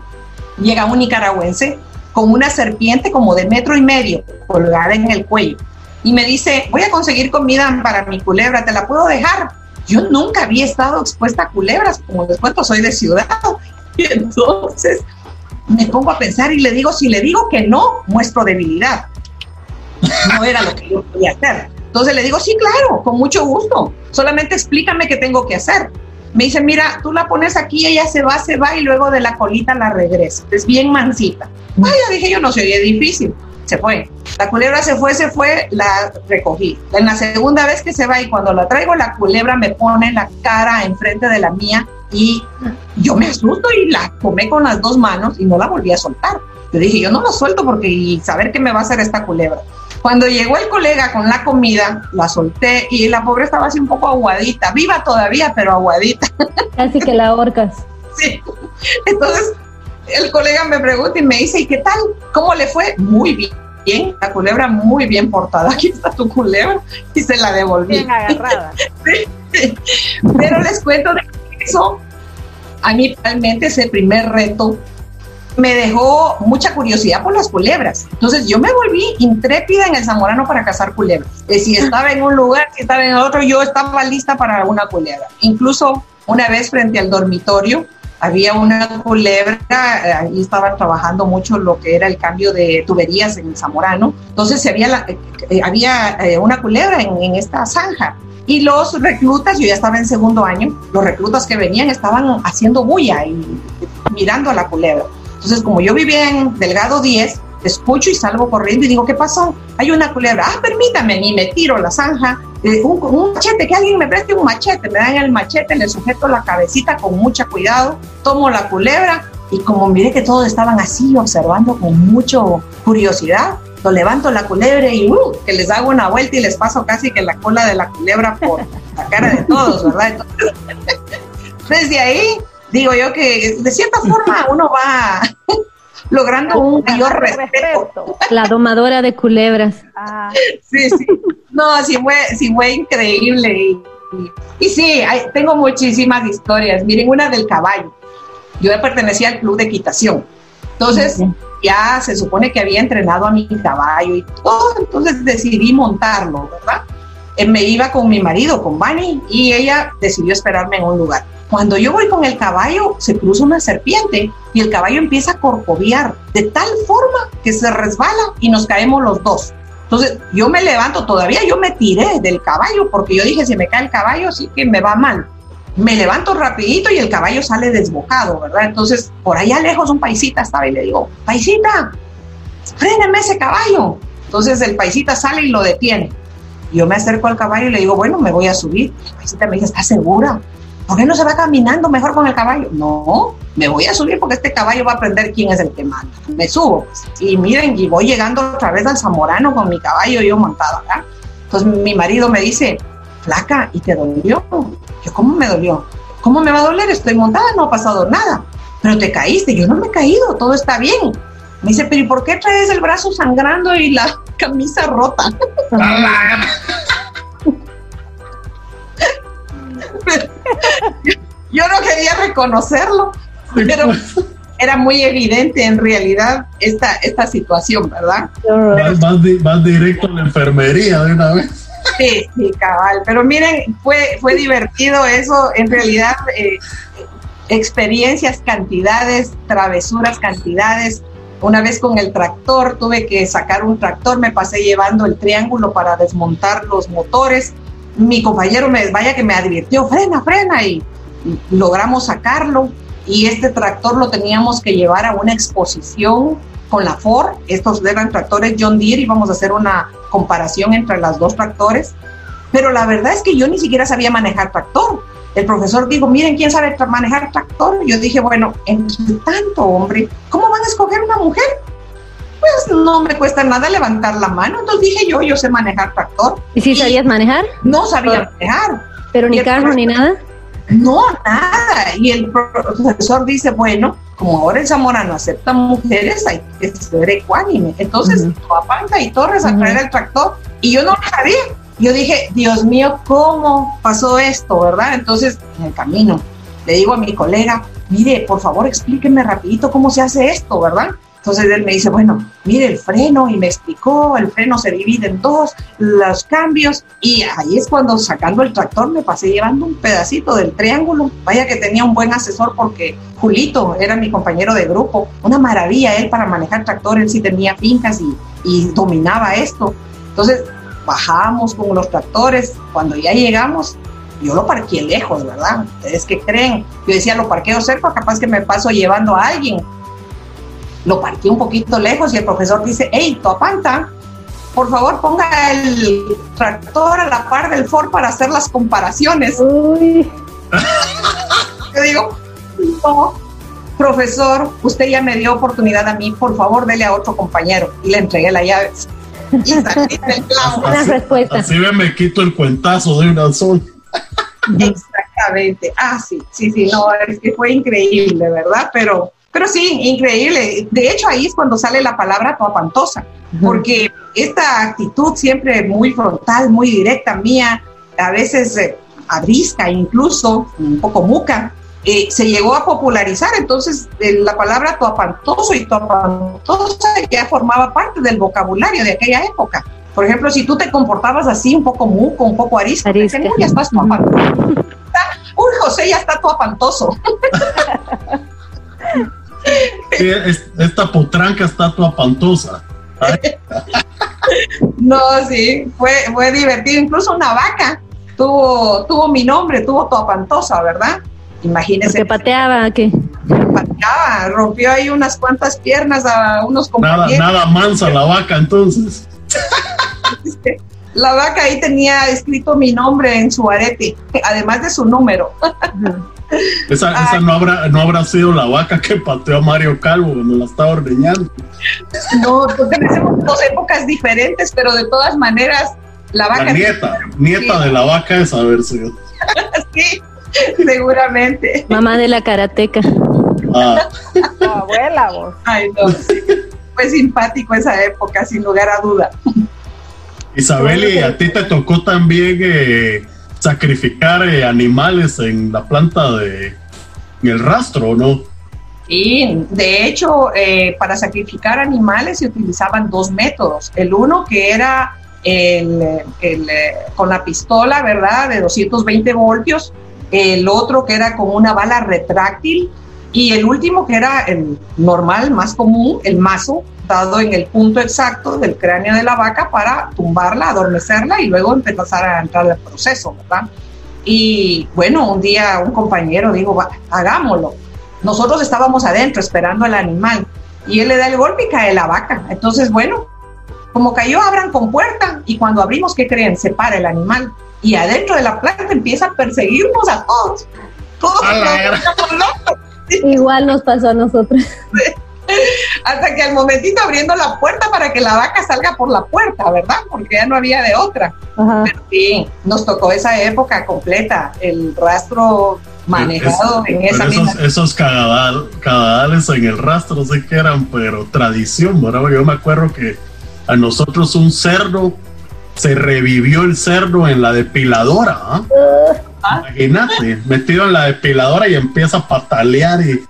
llega un nicaragüense con una serpiente como de metro y medio colgada en el cuello y me dice, voy a conseguir comida para mi culebra, ¿te la puedo dejar? Yo nunca había estado expuesta a culebras, como les cuento, soy de ciudad. Y entonces me pongo a pensar y le digo, si le digo que no, muestro debilidad. No era lo que yo podía hacer. Entonces le digo, sí, claro, con mucho gusto. Solamente explícame qué tengo que hacer. Me dice, mira, tú la pones aquí, ella se va, se va y luego de la colita la regresa. Es bien mansita. Vaya, dije yo, no sería difícil. Se fue. La culebra se fue, se fue, la recogí. En la segunda vez que se va y cuando la traigo, la culebra me pone la cara enfrente de la mía y yo me asusto y la tomé con las dos manos y no la volví a soltar. Yo dije, yo no la suelto porque y saber qué me va a hacer esta culebra. Cuando llegó el colega con la comida, la solté y la pobre estaba así un poco aguadita, viva todavía, pero aguadita. Casi que la ahorcas. Sí. Entonces, el colega me pregunta y me dice, ¿y qué tal? ¿Cómo le fue? Muy bien. Bien, la culebra muy bien portada. Aquí está tu culebra y se la devolví. Bien agarrada. Pero les cuento de eso. A mí realmente ese primer reto me dejó mucha curiosidad por las culebras. Entonces yo me volví intrépida en el Zamorano para cazar culebras. Si estaba en un lugar, si estaba en otro, yo estaba lista para una culebra. Incluso una vez frente al dormitorio había una culebra, eh, ahí estaban trabajando mucho lo que era el cambio de tuberías en el Zamorano. Entonces había, la, eh, había eh, una culebra en, en esta zanja. Y los reclutas, yo ya estaba en segundo año, los reclutas que venían estaban haciendo bulla y mirando a la culebra. Entonces, como yo vivía en Delgado 10, escucho y salgo corriendo y digo, ¿qué pasó? Hay una culebra. Ah, permítame, y me tiro la zanja. Eh, un, un, machete, que alguien me preste un machete. Me dan el machete, le sujeto la cabecita con mucho cuidado, tomo la culebra y como miré que todos estaban así observando con mucha curiosidad, lo levanto la culebra y uh, que les hago una vuelta y les paso casi que la cola de la culebra por la cara de todos, ¿verdad? Entonces, desde ahí digo yo que de cierta forma uno va logrando un mayor respeto. La domadora de culebras. Ah. Sí, sí. No, sí fue, sí fue increíble. Y, y, y sí, hay, tengo muchísimas historias. Miren, una del caballo. Yo pertenecía al club de equitación. Entonces, uh -huh. ya se supone que había entrenado a mi caballo y todo. Entonces decidí montarlo, ¿verdad? Eh, me iba con mi marido, con Bunny, y ella decidió esperarme en un lugar. Cuando yo voy con el caballo, se cruza una serpiente y el caballo empieza a corcoviar de tal forma que se resbala y nos caemos los dos. Entonces yo me levanto, todavía yo me tiré del caballo porque yo dije, si me cae el caballo, sí que me va mal. me levanto rapidito y el caballo sale desbocado, ¿verdad? Entonces, por allá lejos un paisita estaba y le digo, paisita, fréneme ese caballo. Entonces el paisita sale y lo detiene. Yo me acerco al caballo y le digo, bueno, me voy a subir. El paisita me dice, ¿estás segura? ¿Por qué no se va caminando mejor con el caballo? No, me voy a subir porque este caballo va a aprender quién es el que manda. Me subo. Y miren, y voy llegando otra vez al Zamorano con mi caballo yo montado acá. Entonces mi marido me dice, flaca, ¿y te dolió? Yo, ¿cómo me dolió? ¿Cómo me va a doler? Estoy montada, no ha pasado nada. Pero te caíste. Yo no me he caído, todo está bien. Me dice, pero ¿y por qué traes el brazo sangrando y la camisa rota? Yo no quería reconocerlo, pero era muy evidente en realidad esta, esta situación, ¿verdad? Vas, directo a la enfermería de una vez. Sí, sí, cabal. Pero miren, fue, fue divertido eso. En realidad, eh, experiencias, cantidades, travesuras, cantidades. Una vez con el tractor, tuve que sacar un tractor, me pasé llevando el triángulo para desmontar los motores. Mi compañero me vaya que me advirtió, frena, frena, y logramos sacarlo. Y este tractor lo teníamos que llevar a una exposición con la Ford. Estos eran tractores John Deere y vamos a hacer una comparación entre las dos tractores. Pero la verdad es que yo ni siquiera sabía manejar tractor el profesor dijo, miren, ¿quién sabe manejar tractor? Yo dije, bueno, entre tanto hombre, ¿cómo van a escoger una mujer? Pues no me cuesta nada levantar la mano. Entonces dije yo, yo sé manejar tractor. ¿Y si sabías manejar? No sabía manejar. ¿Pero ni carro ni nada? No, nada. Y el profesor dice, bueno, como ahora el Zamora no acepta mujeres, hay que ser ecuánime. Entonces, uh y Torres a traer el tractor y yo no lo sabía yo dije, Dios mío, ¿cómo pasó esto, verdad? Entonces, en el camino, le digo a mi colega, mire, por favor, explíqueme rapidito cómo se hace esto, ¿verdad? Entonces él me dice, bueno, mire el freno y me explicó, el freno se divide en dos, los cambios y ahí es cuando sacando el tractor me pasé llevando un pedacito del triángulo. Vaya que tenía un buen asesor porque Julito era mi compañero de grupo, una maravilla él para manejar tractor, él sí tenía fincas y, y dominaba esto. Entonces bajamos con los tractores, cuando ya llegamos, yo lo parqué lejos, ¿verdad? ¿Ustedes qué creen? Yo decía, lo parqueo cerca, capaz que me paso llevando a alguien. Lo parqué un poquito lejos y el profesor dice, hey, apanta, por favor ponga el tractor a la par del Ford para hacer las comparaciones. Uy. Yo digo, no, profesor, usted ya me dio oportunidad a mí, por favor, dele a otro compañero. Y le entregué la llave Así me quito el cuentazo de una sola. Exactamente. Ah, sí, sí, sí, no, es que fue increíble, ¿verdad? Pero, pero sí, increíble. De hecho, ahí es cuando sale la palabra toapantosa, porque esta actitud siempre muy frontal, muy directa mía, a veces eh, abrisca incluso, un poco muca, eh, se llegó a popularizar, entonces eh, la palabra tuapantoso y tuapantosa ya formaba parte del vocabulario de aquella época. Por ejemplo, si tú te comportabas así, un poco muco, un poco arisco, arisco. uy, ya estás tuapantoso. uy, José ya está esta potranca está tuapantosa. no, sí, fue, fue divertido. Incluso una vaca tuvo, tuvo mi nombre, tuvo tuapantosa, ¿verdad? Imagínese. ¿Que pateaba qué? Pateaba, rompió ahí unas cuantas piernas a unos compañeros. Nada, nada mansa la vaca entonces. la vaca ahí tenía escrito mi nombre en su arete, además de su número. Esa, no, habrá, no habrá sido la vaca que pateó a Mario Calvo cuando la estaba ordeñando. No, tenemos dos épocas diferentes, pero de todas maneras, la vaca. La nieta, nieta de la vaca es haber sido. sí, Seguramente. Mamá de la karateca. Ah. abuela, vos. Ay, no. Fue simpático esa época, sin lugar a duda. Isabel, ¿y a ti te tocó también eh, sacrificar eh, animales en la planta de el rastro, no? Sí, de hecho, eh, para sacrificar animales se utilizaban dos métodos. El uno que era el, con la pistola, ¿verdad? De 220 voltios, el otro que era con una bala retráctil y el último que era el normal, más común, el mazo, dado en el punto exacto del cráneo de la vaca para tumbarla, adormecerla y luego empezar a entrar al proceso, ¿verdad? Y bueno, un día un compañero dijo, hagámoslo. Nosotros estábamos adentro esperando al animal y él le da el golpe y cae la vaca. Entonces, bueno, como cayó, abran con puerta y cuando abrimos, ¿qué creen? Se para el animal y adentro de la planta empieza a perseguirnos a todos. todos Igual nos pasó a nosotros. Hasta que al momentito abriendo la puerta para que la vaca salga por la puerta, ¿verdad? Porque ya no había de otra. Pero sí, nos tocó esa época completa, el rastro manejado en esa esos, misma. Esos cagadales en el rastro, sé que eran, pero tradición, ¿verdad? Yo me acuerdo que a nosotros un cerdo se revivió el cerdo en la depiladora. Ah. Imagínate, metido en la depiladora y empieza a patalear y,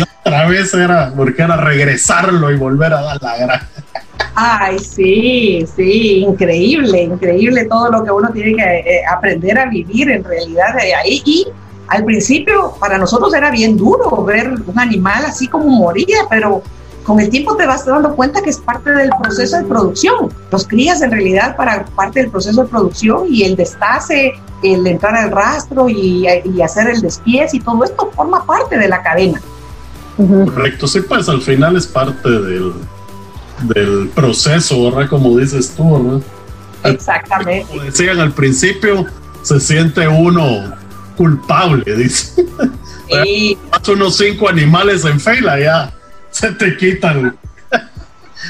otra vez era, porque era regresarlo y volver a dar la granja. Ay, sí, sí, increíble, increíble todo lo que uno tiene que eh, aprender a vivir en realidad de ahí. Y al principio para nosotros era bien duro ver un animal así como moría, pero con el tiempo te vas dando cuenta que es parte del proceso de producción. Los crías en realidad para parte del proceso de producción y el destace, el entrar al rastro y, hacer el despiece y todo esto forma parte de la cadena. Correcto, sí, pues al final es parte del, del proceso, ¿verdad? Como dices tú, ¿verdad? Exactamente. Como decían al principio, se siente uno culpable, dice. Y... unos cinco animales en fila, ya se te quitan.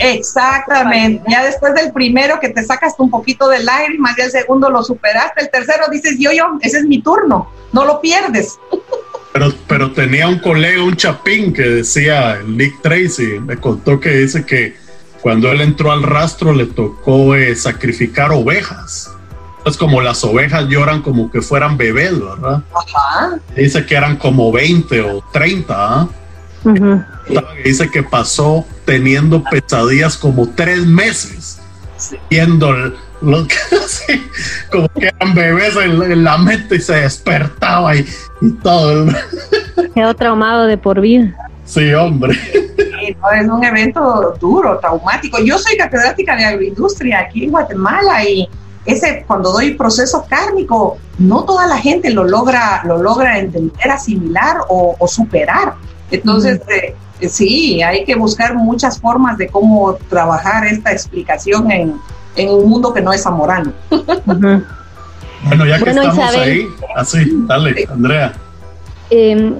Exactamente. Ya después del primero que te sacas un poquito de lágrimas, ya el segundo lo superaste, el tercero dices, yo, yo, ese es mi turno, no lo pierdes. Pero, pero tenía un colega, un chapín, que decía, Nick Tracy, me contó que dice que cuando él entró al rastro le tocó eh, sacrificar ovejas. Es como las ovejas lloran como que fueran bebés, ¿verdad? Ajá. Dice que eran como 20 o 30, ¿ah? Dice que pasó teniendo pesadillas como tres meses, viendo lo que, como que eran bebés en, la mente y se despertaba y, todo. Quedó traumado de por vida. Sí, hombre. es un evento duro, traumático. Yo soy catedrática de agroindustria aquí en Guatemala y ese cuando doy proceso cárnico, no toda la gente lo logra, lo logra entender, asimilar o, superar. Entonces, eh, sí, hay que buscar muchas formas de cómo trabajar esta explicación en, un mundo que no es zamorano. Bueno, ya que estamos ahí, así, dale, Andrea. Em,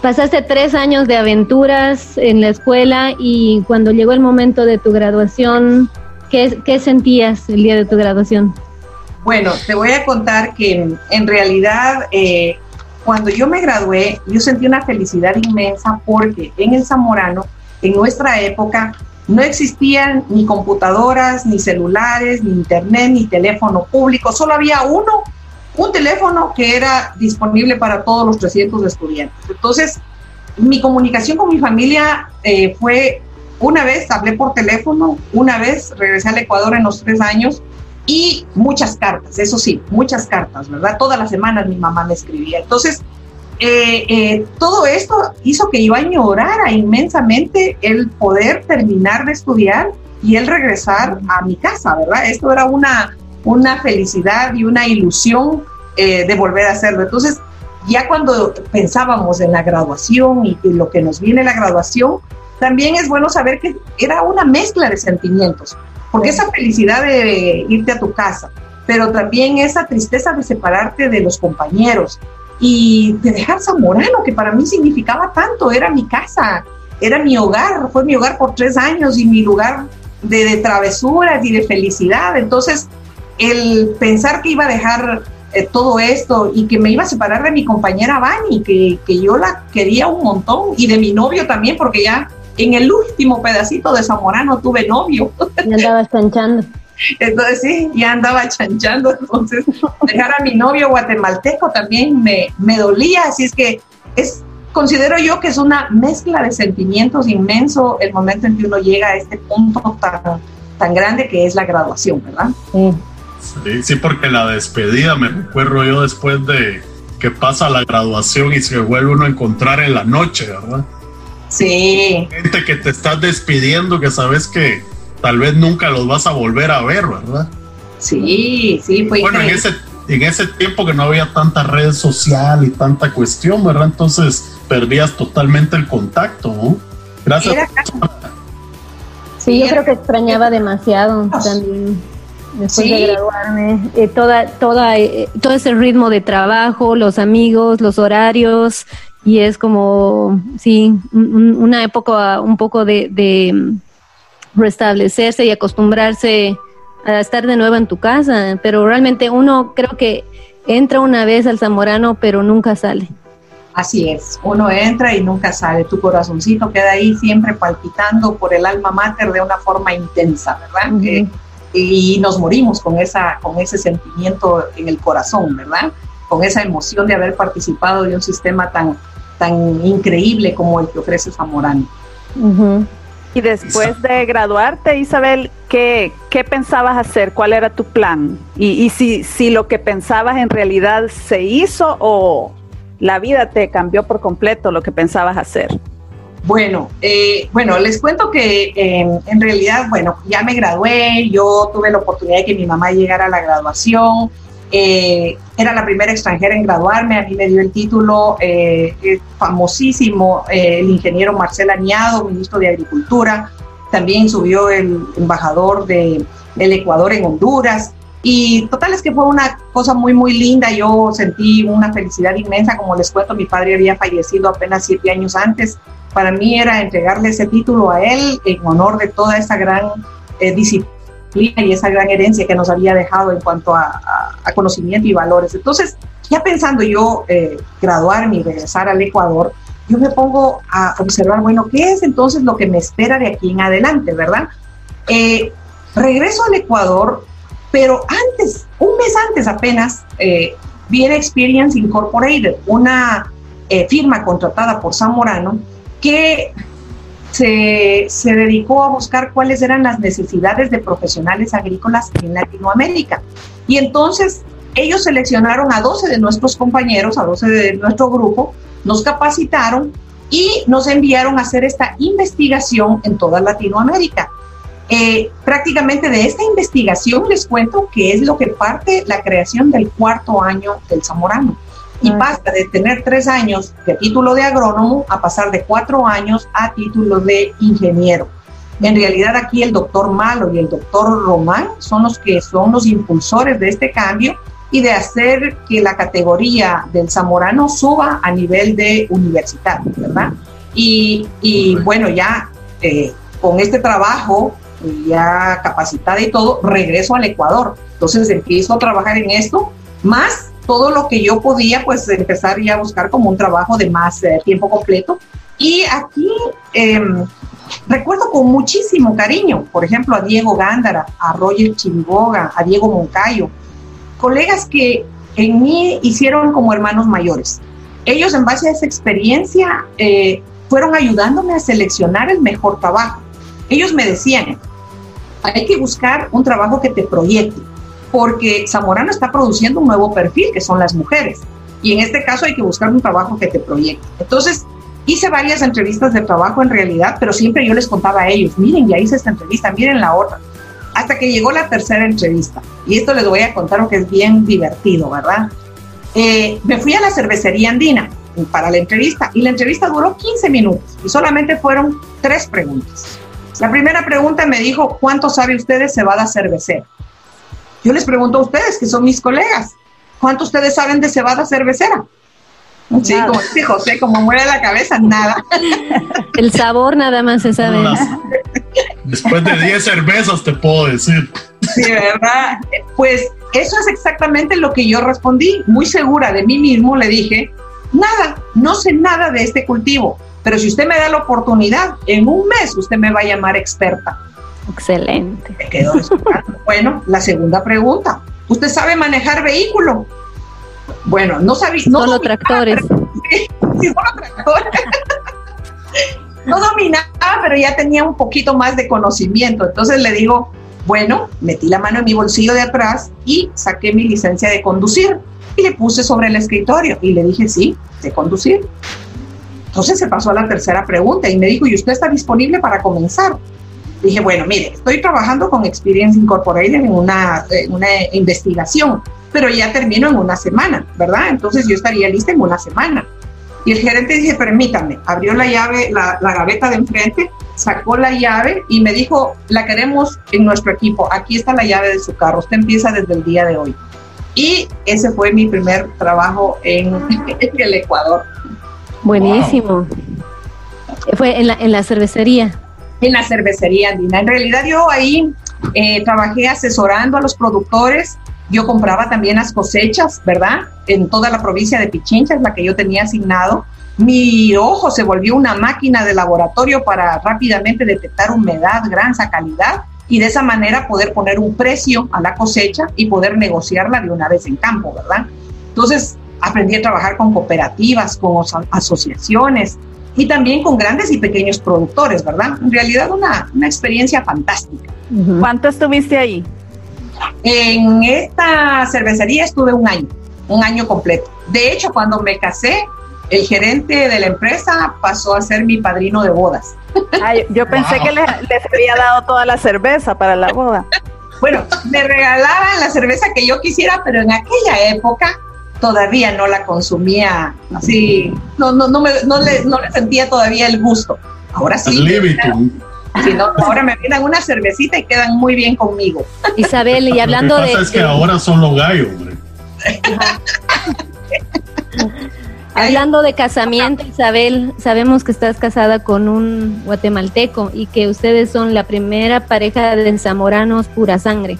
pasaste tres años de aventuras en la escuela y cuando llegó el momento de tu graduación, ¿Qué, sentías el día de tu graduación? Bueno, te voy a contar que en, realidad eh, cuando yo me gradué, yo sentí una felicidad inmensa porque en el Zamorano, en nuestra época, no existían ni computadoras, ni celulares, ni internet, ni teléfono público, solo había uno, un teléfono que era disponible para todos los 300 estudiantes. Entonces, mi comunicación con mi familia eh, fue una vez hablé por teléfono, una vez regresé al Ecuador en los tres años y muchas cartas, eso sí, muchas cartas, ¿verdad? Todas las semanas mi mamá me escribía. Entonces, eh, eh, todo esto hizo que yo añorara inmensamente el poder terminar de estudiar y el regresar a mi casa, ¿verdad? Esto era una, una felicidad y una ilusión eh, de volver a hacerlo. Entonces, ya cuando pensábamos en la graduación y, y lo que nos viene la graduación, también es bueno saber que era una mezcla de sentimientos, porque esa felicidad de irte a tu casa, pero también esa tristeza de separarte de los compañeros y de dejar Zamorano, que para mí significaba tanto, era mi casa, era mi hogar, fue mi hogar por tres años y mi lugar de, travesuras y de felicidad. Entonces, el pensar que iba a dejar eh, todo esto y que me iba a separar de mi compañera Vani, que, que yo la quería un montón, y de mi novio también, porque ya en el último pedacito de Zamorano tuve novio. Ya andaba chanchando. Entonces sí, ya andaba chanchando. Entonces, dejar a mi novio guatemalteco también me, me dolía. Así es que es, considero yo que es una mezcla de sentimientos inmenso el momento en que uno llega a este punto tan, tan grande que es la graduación, ¿verdad? Sí. Sí, sí, porque la despedida me recuerdo yo después de que pasa la graduación y se vuelve uno a encontrar en la noche, ¿verdad? Sí. Gente que te estás despidiendo, que sabes que tal vez nunca los vas a volver a ver, ¿verdad? Sí, sí, Bueno, en ese, en ese tiempo que no había tanta red social y tanta cuestión, ¿verdad? Entonces perdías totalmente el contacto, ¿no? Gracias. Sí, yo creo que extrañaba demasiado también después de graduarme, eh, toda, toda, eh, todo ese ritmo de trabajo, los amigos, los horarios, y es como, sí, una época un poco de, de, mm, restablecerse y acostumbrarse a estar de nuevo en tu casa, pero realmente uno creo que entra una vez al Zamorano, pero nunca sale. Así es, uno entra y nunca sale, tu corazoncito queda ahí siempre palpitando por el alma mater de una forma intensa, ¿verdad? Y nos morimos con, esa, con ese sentimiento en el corazón, ¿verdad? Con esa emoción de haber participado de un sistema tan, tan increíble como el que ofrece Zamorano. Y después de graduarte, Isabel, ¿qué, ¿qué, pensabas hacer? ¿Cuál era tu plan? Y, y si, si lo que pensabas en realidad se hizo o la vida te cambió por completo lo que pensabas hacer. Bueno, eh, bueno, les cuento que en realidad, bueno, ya me gradué, yo tuve la oportunidad de que mi mamá llegara a la graduación, eh, era la primera extranjera en graduarme, a mí me dio el título eh, famosísimo el ingeniero Marcel Añado, ministro de Agricultura, también subió el embajador de, del Ecuador en Honduras, y total es que fue una cosa muy, muy linda. Yo sentí una felicidad inmensa. Como les cuento, mi padre había fallecido apenas siete años antes para mí era entregarle ese título a él en honor de toda esa gran eh, disciplina y esa gran herencia que nos había dejado en cuanto a, conocimiento y valores. Entonces, ya pensando yo eh, graduarme y regresar al Ecuador, yo me pongo a observar, bueno, ¿qué es entonces lo que me espera de aquí en adelante, verdad? Eh, regreso al Ecuador, pero antes, un mes antes apenas, viene Experience Incorporated, una firma contratada por Zamorano, que se, se, dedicó a buscar cuáles eran las necesidades de profesionales agrícolas en Latinoamérica. Y entonces ellos seleccionaron a 12 de nuestros compañeros, a 12 de nuestro grupo, nos capacitaron y nos enviaron a hacer esta investigación en toda Latinoamérica. Eh, prácticamente de esta investigación les cuento que es lo que parte la creación del cuarto año del Zamorano y pasa de tener tres años de título de agrónomo a pasar de cuatro años a título de ingeniero. En realidad aquí el doctor Malo y el doctor Román son los que son los impulsores de este cambio y de hacer que la categoría del zamorano suba a nivel de universitario, ¿verdad? Y, y bueno, ya eh, con este trabajo, ya capacitada y todo, regreso al Ecuador. Entonces empiezo a trabajar en esto, más todo lo que yo podía, pues empezar ya a buscar como un trabajo de más eh, tiempo completo. Y aquí em, recuerdo con muchísimo cariño, por ejemplo, a Diego Gándara, a Roger Chimboga, a Diego Moncayo, colegas que en mí hicieron como hermanos mayores. Ellos en base a esa experiencia eh, fueron ayudándome a seleccionar el mejor trabajo. Ellos me decían, hay que buscar un trabajo que te proyecte, porque Zamorano está produciendo un nuevo perfil, que son las mujeres. Y en este caso hay que buscar un trabajo que te proyecte. Entonces, hice varias entrevistas de trabajo en realidad, pero siempre yo les contaba a ellos, miren, ya hice esta entrevista, miren la otra. Hasta que llegó la tercera entrevista. Y esto les voy a contar que es bien divertido, ¿verdad? Eh, me fui a la cervecería andina para la entrevista y la entrevista duró 15 minutos y solamente fueron tres preguntas. La primera pregunta me dijo, ¿cuánto sabe ustedes se va a cervecera? Yo les pregunto a ustedes, que son mis colegas, ¿cuánto ustedes saben de cebada cervecera? Sí, como dice José, como muere la cabeza, nada. El sabor nada más se sabe. Después de 10 cervezas te puedo decir. Sí, ¿verdad? Pues eso es exactamente lo que yo respondí. Muy segura de mí mismo le dije, nada, no sé nada de este cultivo, pero si usted me da la oportunidad, en un mes usted me va a llamar experta. Excelente. bueno, la segunda pregunta. ¿Usted sabe manejar vehículo? Bueno, no sabía. No solo tractores. sí, solo tractores. no dominaba, pero ya tenía un poquito más de conocimiento. Entonces le digo, bueno, metí la mano en mi bolsillo de atrás y saqué mi licencia de conducir y le puse sobre el escritorio y le dije, sí, de conducir. Entonces se pasó a la tercera pregunta y me dijo, ¿y usted está disponible para comenzar? Dije, bueno, mire, estoy trabajando con Experience Incorporated en una, una investigación. pero ya termino en una semana, ¿verdad? Entonces yo estaría lista en una semana. Y el gerente dice, permítame, abrió la llave, la, la gaveta de enfrente, sacó la llave y me dijo, la queremos en nuestro equipo, aquí está la llave de su carro, usted empieza desde el día de hoy. Y ese fue mi primer trabajo en, el Ecuador. Buenísimo. Fue en la, en la cervecería. En la cervecería Andina. En realidad yo ahí eh, trabajé asesorando a los productores. Yo compraba también las cosechas, ¿verdad? En toda la provincia de Pichincha, es la que yo tenía asignado. Mi ojo se volvió una máquina de laboratorio para rápidamente detectar humedad, grasa, calidad y de esa manera poder poner un precio a la cosecha y poder negociarla de una vez en campo, ¿verdad? Entonces aprendí a trabajar con cooperativas, con asociaciones y también con grandes y pequeños productores, ¿verdad? En realidad una, una experiencia fantástica. ¿Cuánto estuviste ahí? En esta cervecería estuve un año, un año completo. De hecho, cuando me casé, el gerente de la empresa pasó a ser mi padrino de bodas. yo pensé que les, había dado toda la cerveza para la boda. Bueno, me regalaban la cerveza que yo quisiera, pero en aquella época todavía no la consumía así, no, no, no, me, no, le, no le sentía todavía el gusto. Ahora sí. Si no, ahora me vienen una cervecita y quedan muy bien conmigo. Isabel, y hablando Lo que pasa de. es que ahora son los gallos, hombre. Hablando de casamiento, Isabel, sabemos que estás casada con un guatemalteco y que ustedes son la primera pareja de zamoranos pura sangre.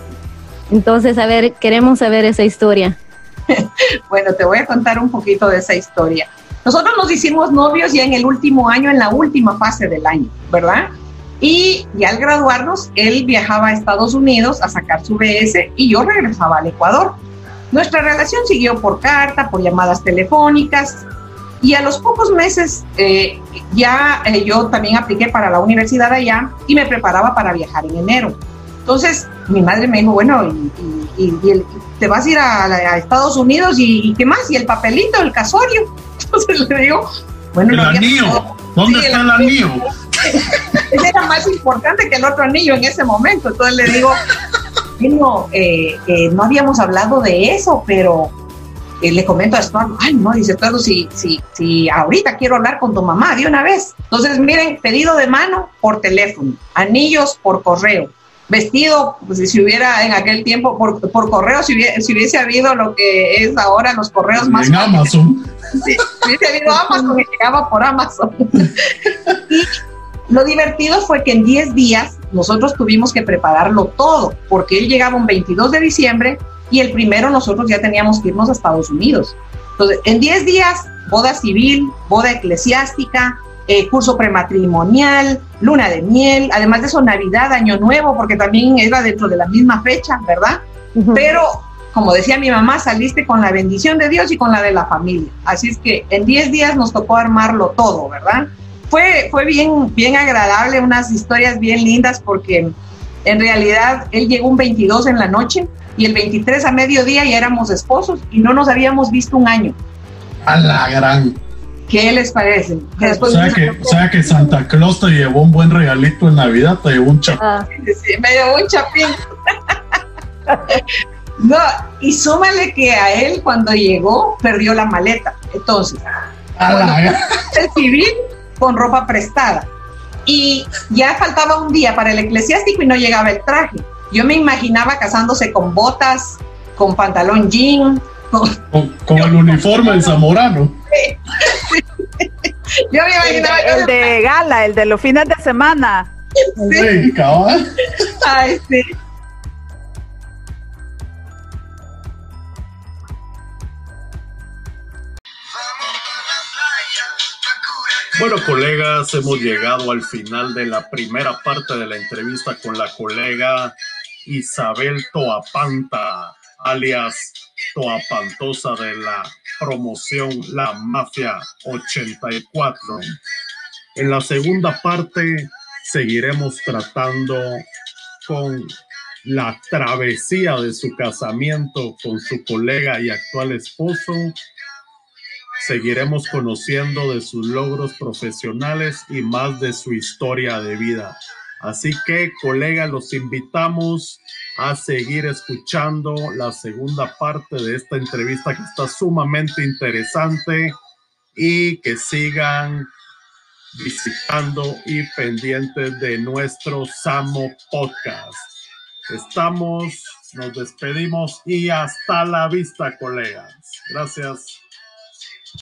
Entonces, a ver, queremos saber esa historia. bueno, te voy a contar un poquito de esa historia. Nosotros nos hicimos novios ya en el último año, en la última fase del año, ¿verdad? Y ya al graduarnos, él viajaba a Estados Unidos a sacar su BS y yo regresaba al Ecuador. Nuestra relación siguió por carta, por llamadas telefónicas y a los pocos meses eh, ya eh, yo también apliqué para la universidad allá y me preparaba para viajar en enero. Entonces mi madre me dijo, bueno, y, te vas a ir a, Estados Unidos y, qué más, y el papelito, el casorio. Entonces le digo, bueno, el anillo, ¿dónde está el anillo? Ese era más importante que el otro anillo en ese momento. Entonces le digo, bueno, eh, eh, no habíamos hablado de eso, pero eh, le comento a Estuardo, ay, no, dice Estuardo, si, si, si ahorita quiero hablar con tu mamá de una vez. Entonces, miren, pedido de mano por teléfono, anillos por correo, vestido, pues si hubiera en aquel tiempo por, por correo, si hubiese, si hubiese, habido lo que es ahora los correos más... En Amazon. si hubiese habido Amazon, me llegaba por Amazon. y lo divertido fue que en 10 días nosotros tuvimos que prepararlo todo, porque él llegaba un 22 de diciembre y el primero nosotros ya teníamos que irnos a Estados Unidos. Entonces, en 10 días, boda civil, boda eclesiástica, eh, curso prematrimonial, luna de miel, además de eso, Navidad, Año Nuevo, porque también era dentro de la misma fecha, ¿verdad? Pero, como decía mi mamá, saliste con la bendición de Dios y con la de la familia. Así es que en 10 días nos tocó armarlo todo, ¿verdad? fue, fue bien, bien agradable, unas historias bien lindas porque en realidad él llegó un 22 en la noche y el 23 a mediodía ya éramos esposos y no nos habíamos visto un año. A la gran. ¿Qué les parece? o, sea que, o sea que Santa Claus te llevó un buen regalito en Navidad, te llevó un chapín. Ah. Sí, me llevó un chapín. no, y súmale que a él cuando llegó perdió la maleta. Entonces, a la el civil con ropa prestada. Y ya faltaba un día para el eclesiástico y no llegaba el traje. Yo me imaginaba casándose con botas, con pantalón jean. Con, el uniforme del zamorano. Yo me imaginaba el, de gala, el de los fines de semana. Sí, cabal. Ay, sí. Bueno, colegas, hemos llegado al final de la primera parte de la entrevista con la colega Isabel Toapanta, alias Toapantosa de la promoción La Mafia 84. En la segunda parte seguiremos tratando con la travesía de su casamiento con su colega y actual esposo Seguiremos conociendo de sus logros profesionales y más de su historia de vida. Así que, colegas, los invitamos a seguir escuchando la segunda parte de esta entrevista que está sumamente interesante y que sigan visitando y pendientes de nuestro Samo Podcast. Estamos, nos despedimos y hasta la vista, colegas. Gracias.